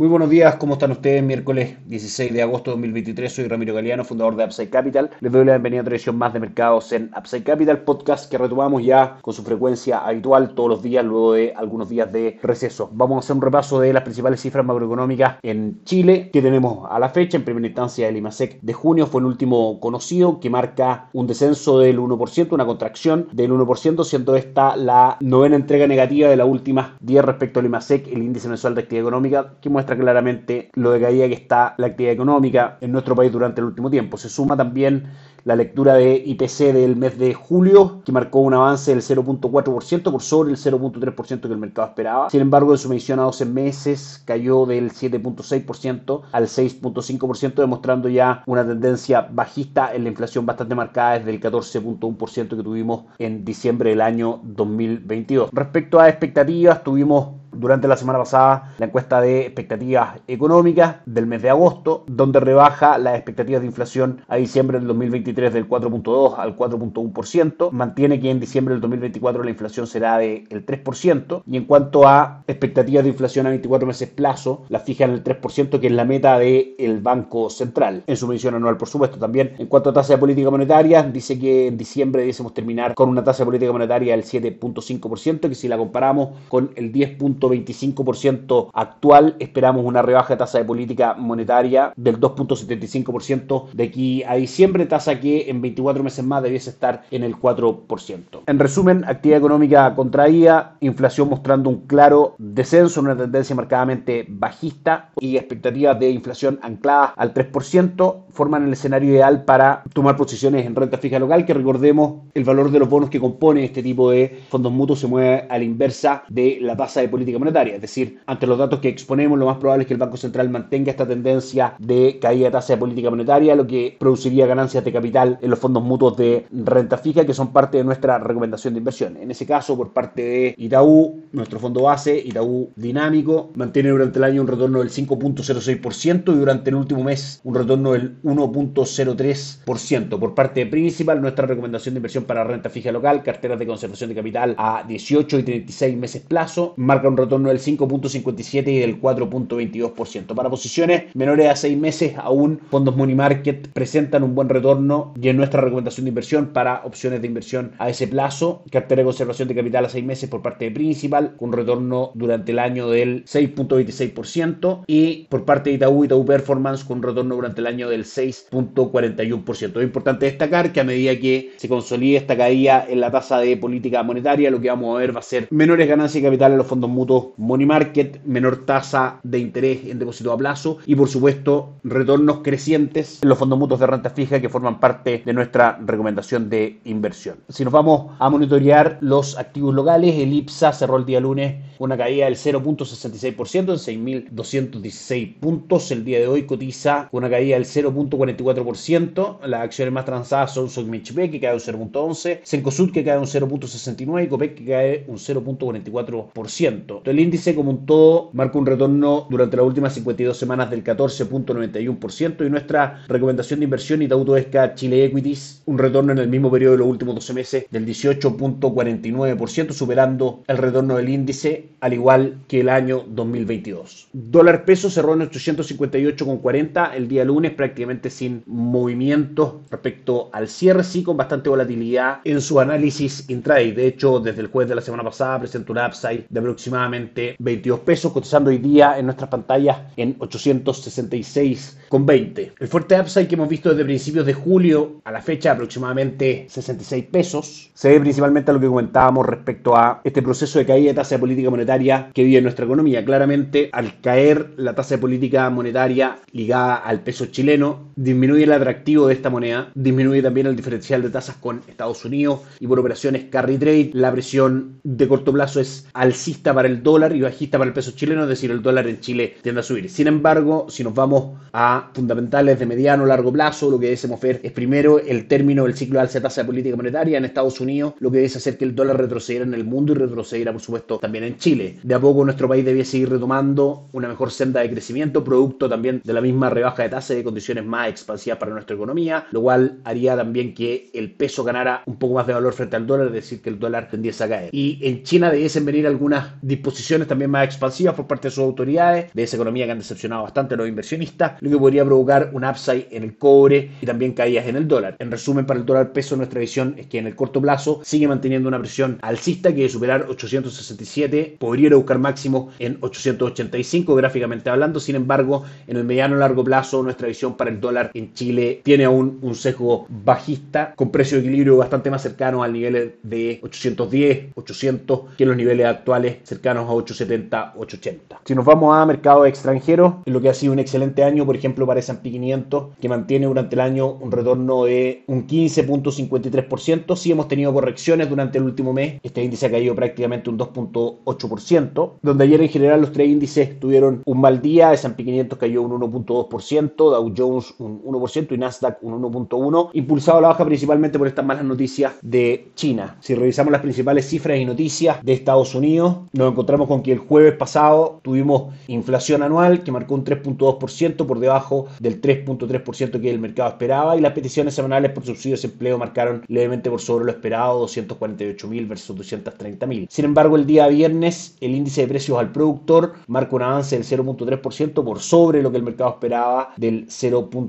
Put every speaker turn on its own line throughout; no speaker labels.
Muy buenos días, ¿cómo están ustedes? Miércoles 16 de agosto de 2023, soy Ramiro Galeano, fundador de Upside Capital. Les doy la bienvenida a otra edición más de mercados en Upside Capital, podcast que retomamos ya con su frecuencia habitual todos los días, luego de algunos días de receso. Vamos a hacer un repaso de las principales cifras macroeconómicas en Chile que tenemos a la fecha. En primera instancia, el IMASEC de junio fue el último conocido que marca un descenso del 1%, una contracción del 1%, siendo esta la novena entrega negativa de las últimas 10 respecto al IMASEC, el índice mensual de actividad económica, que muestra claramente lo de caída que está la actividad económica en nuestro país durante el último tiempo. Se suma también la lectura de IPC del mes de julio, que marcó un avance del 0.4% por sobre el 0.3% que el mercado esperaba. Sin embargo, en su medición a 12 meses cayó del 7.6% al 6.5%, demostrando ya una tendencia bajista en la inflación bastante marcada desde el 14.1% que tuvimos en diciembre del año 2022. Respecto a expectativas, tuvimos durante la semana pasada la encuesta de expectativas económicas del mes de agosto, donde rebaja las expectativas de inflación a diciembre del 2023 del 4.2 al 4.1%, mantiene que en diciembre del 2024 la inflación será del 3%, y en cuanto a expectativas de inflación a 24 meses plazo, la fija en el 3%, que es la meta del Banco Central, en su medición anual, por supuesto. También en cuanto a tasa de política monetaria, dice que en diciembre debiésemos terminar con una tasa de política monetaria del 7.5%, que si la comparamos con el 10. 25% actual, esperamos una rebaja de tasa de política monetaria del 2.75% de aquí a diciembre, tasa que en 24 meses más debiese estar en el 4%. En resumen, actividad económica contraída, inflación mostrando un claro descenso, una tendencia marcadamente bajista y expectativas de inflación ancladas al 3%, forman el escenario ideal para tomar posiciones en renta fija local, que recordemos el valor de los bonos que compone este tipo de fondos mutuos se mueve a la inversa de la tasa de política monetaria. Es decir, ante los datos que exponemos, lo más probable es que el Banco Central mantenga esta tendencia de caída de tasa de política monetaria, lo que produciría ganancias de capital en los fondos mutuos de renta fija, que son parte de nuestra recomendación de inversión. En ese caso, por parte de Itaú, nuestro fondo base, Itaú Dinámico, mantiene durante el año un retorno del 5.06% y durante el último mes un retorno del 1.03%. Por parte de Principal, nuestra recomendación de inversión para renta fija local, carteras de conservación de capital a 18 y 36 meses plazo, marca un retorno del 5.57 y del 4.22%. Para posiciones menores a 6 meses, aún fondos Money Market presentan un buen retorno y en nuestra recomendación de inversión para opciones de inversión a ese plazo, cartera de conservación de capital a 6 meses por parte de Principal, con retorno durante el año del 6.26% y por parte de Itaú, Itaú Performance con retorno durante el año del 6.41%. Es importante destacar que a medida que se consolide esta caída en la tasa de política monetaria, lo que vamos a ver va a ser menores ganancias de capital en los fondos mutuos money market, menor tasa de interés en depósito a plazo y por supuesto retornos crecientes en los fondos mutuos de renta fija que forman parte de nuestra recomendación de inversión. Si nos vamos a monitorear los activos locales, el IPSA cerró el día lunes una caída del 0.66% en 6.216 puntos. El día de hoy cotiza una caída del 0.44%. Las acciones más transadas son Sogmichb que cae un 0.11%, Sencosud que cae un 0.69% y Copec que cae un 0.44%. El índice como un todo marca un retorno durante las últimas 52 semanas del 14.91% y nuestra recomendación de inversión Itaú Esca Chile Equities un retorno en el mismo periodo de los últimos 12 meses del 18.49%, superando el retorno del índice al igual que el año 2022. Dólar peso cerró en 858,40 el día lunes prácticamente sin movimientos respecto al cierre, sí con bastante volatilidad en su análisis intraday. De hecho, desde el jueves de la semana pasada presentó un upside de aproximadamente 22 pesos, cotizando hoy día en nuestras pantallas en 866,20. El fuerte upside que hemos visto desde principios de julio a la fecha, aproximadamente 66 pesos, se debe principalmente a lo que comentábamos respecto a este proceso de caída de tasa de política monetaria que vive nuestra economía. Claramente, al caer la tasa de política monetaria ligada al peso chileno, disminuye el atractivo de esta moneda, disminuye también el diferencial de tasas con Estados Unidos y por operaciones carry trade, la presión de corto plazo es alcista para el dólar y bajista para el peso chileno, es decir, el dólar en Chile tiende a subir. Sin embargo, si nos vamos a fundamentales de mediano o largo plazo, lo que debemos ver es primero el término del ciclo de alza de tasa de política monetaria en Estados Unidos, lo que debe hacer que el dólar retrocediera en el mundo y retrocediera, por supuesto, también en Chile. De a poco nuestro país debía seguir retomando una mejor senda de crecimiento, producto también de la misma rebaja de tasa y de condiciones más expansivas para nuestra economía, lo cual haría también que el peso ganara un poco más de valor frente al dólar, es decir, que el dólar tendiese a caer. Y en China debiesen venir algunas disposiciones también más expansivas por parte de sus autoridades, de esa economía que han decepcionado bastante a los inversionistas, lo que podría provocar un upside en el cobre y también caídas en el dólar. En resumen, para el dólar peso, nuestra visión es que en el corto plazo sigue manteniendo una presión alcista que de superar 867 podría ir a buscar máximo en 885 gráficamente hablando. Sin embargo, en el mediano largo plazo, nuestra visión para el dólar en Chile tiene aún un sesgo bajista con precio de equilibrio bastante más cercano al nivel de 810, 800 que los niveles actuales cercanos a 870, 880. Si nos vamos a mercados extranjeros, en lo que ha sido un excelente año, por ejemplo, para S&P 500, que mantiene durante el año un retorno de un 15.53%. Sí hemos tenido correcciones durante el último mes. Este índice ha caído prácticamente un 2.8%, donde ayer en general los tres índices tuvieron un mal día. S&P 500 cayó un 1.2%, Dow Jones un 1% y Nasdaq un 1.1%, impulsado a la baja principalmente por estas malas noticias de China. Si revisamos las principales cifras y noticias de Estados Unidos, nos encontramos con que el jueves pasado tuvimos inflación anual que marcó un 3.2% por debajo del 3.3% que el mercado esperaba y las peticiones semanales por subsidios de empleo marcaron levemente por sobre lo esperado 248.000 versus 230.000. Sin embargo, el día viernes el índice de precios al productor marca un avance del 0.3% por sobre lo que el mercado esperaba del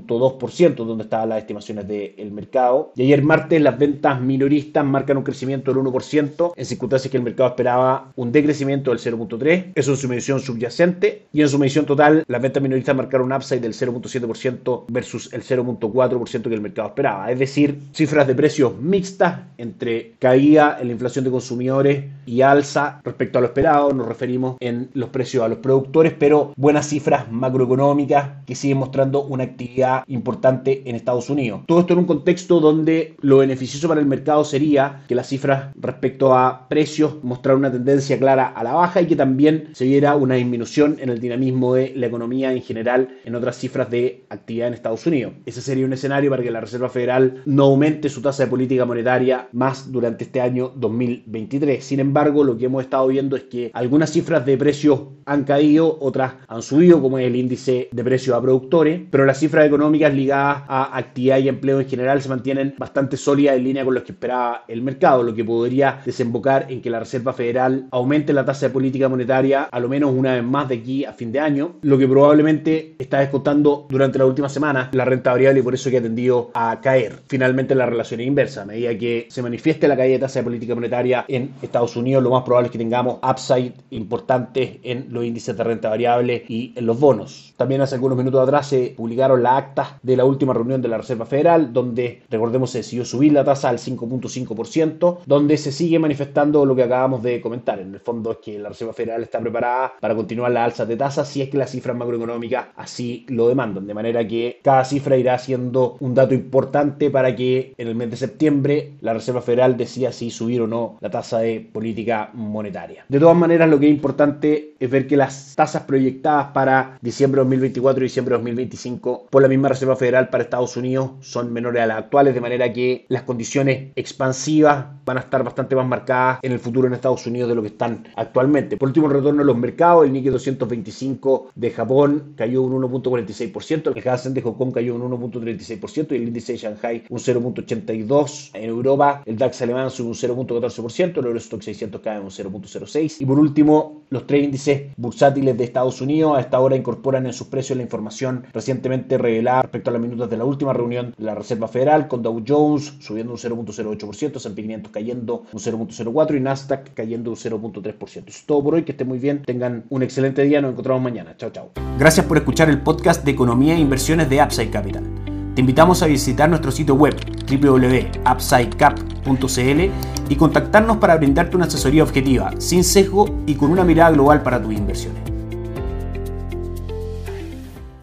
0.2%, donde estaban las estimaciones del mercado. Y ayer martes las ventas minoristas marcan un crecimiento del 1% en circunstancias que el mercado esperaba un decrecimiento del 0.3%. Eso en su medición subyacente. Y en su medición total, las ventas minoristas marcaron un upside del 0.7% versus el 0.4% que el mercado esperaba. Es decir, cifras de precios mixtas entre caída en la inflación de consumidores y alza respecto a lo esperado. Nos referimos en los precios a los productores, pero buenas cifras macroeconómicas que siguen mostrando una actividad importante en Estados Unidos. Todo esto en un contexto donde lo beneficioso para el mercado sería que las cifras respecto a precios mostraran una tendencia clara a la baja y que también se viera una disminución en el dinamismo de la economía en general en otras cifras de actividad en Estados Unidos. Ese sería un escenario para que la Reserva Federal no aumente su tasa de política monetaria más durante este año 2023. Sin embargo, lo que hemos estado viendo es que algunas cifras de precios han caído, otras han subido, como es el índice de precios a productores, pero las cifras económicas ligadas a actividad y empleo en general se mantienen bastante sólidas en línea con lo que esperaba el mercado, lo que podría desembocar en que la Reserva Federal aumente la tasa de política monetaria a lo menos una vez más de aquí a fin de año, lo que probablemente está descontando durante la última semana la renta variable y por eso que ha tendido a caer. Finalmente la relación es inversa, a medida que se manifieste la caída de tasa de política monetaria en Estados Unidos, lo más probable es que tengamos upside importantes en los índices de renta variable y en los bonos. También hace algunos minutos atrás se publicaron las actas de la última reunión de la Reserva Federal, donde recordemos se decidió subir la tasa al 5.5%, donde se sigue manifestando lo que acabamos de comentar. En el fondo es que la Reserva Federal está preparada para continuar la alza de tasas si es que las cifras macroeconómicas así lo demandan, de manera que cada cifra irá siendo un dato importante para que en el mes de septiembre la Reserva Federal decida si subir o no la tasa de política monetaria. De todas maneras, lo que es importante es ver que las tasas proyectadas para diciembre de 2024 y diciembre de 2025 por la misma Reserva Federal para Estados Unidos son menores a las actuales, de manera que las condiciones expansivas van a estar bastante más marcadas en el futuro en Estados Unidos de lo que están actualmente. Por último, el retorno a los mercados, el Nikkei 225 de Japón cayó un 1.46%, el Hansen de Hong Kong cayó un 1.36% y el índice de Shanghai un 0.82%. En Europa, el DAX alemán sube un 0.14%, el Eurostock 600 cae un 0.06%. Y por último, los tres índices bursátiles de Estados Unidos a esta hora incorporan en sus precios la información recientemente revelada respecto a las minutos de la última reunión de la Reserva Federal, con Dow Jones subiendo un 0.08%, S&P 500 cayendo un 0.04% y Nasdaq cayendo un 0.3%. Eso es todo por hoy, que estén muy bien, tengan un excelente día, nos encontramos mañana. Chao, chao.
Gracias por escuchar el podcast de Economía e Inversiones de Upside Capital. Te invitamos a visitar nuestro sitio web www.upsidecap.cl y contactarnos para brindarte una asesoría objetiva, sin sesgo y con una mirada global para tus inversiones.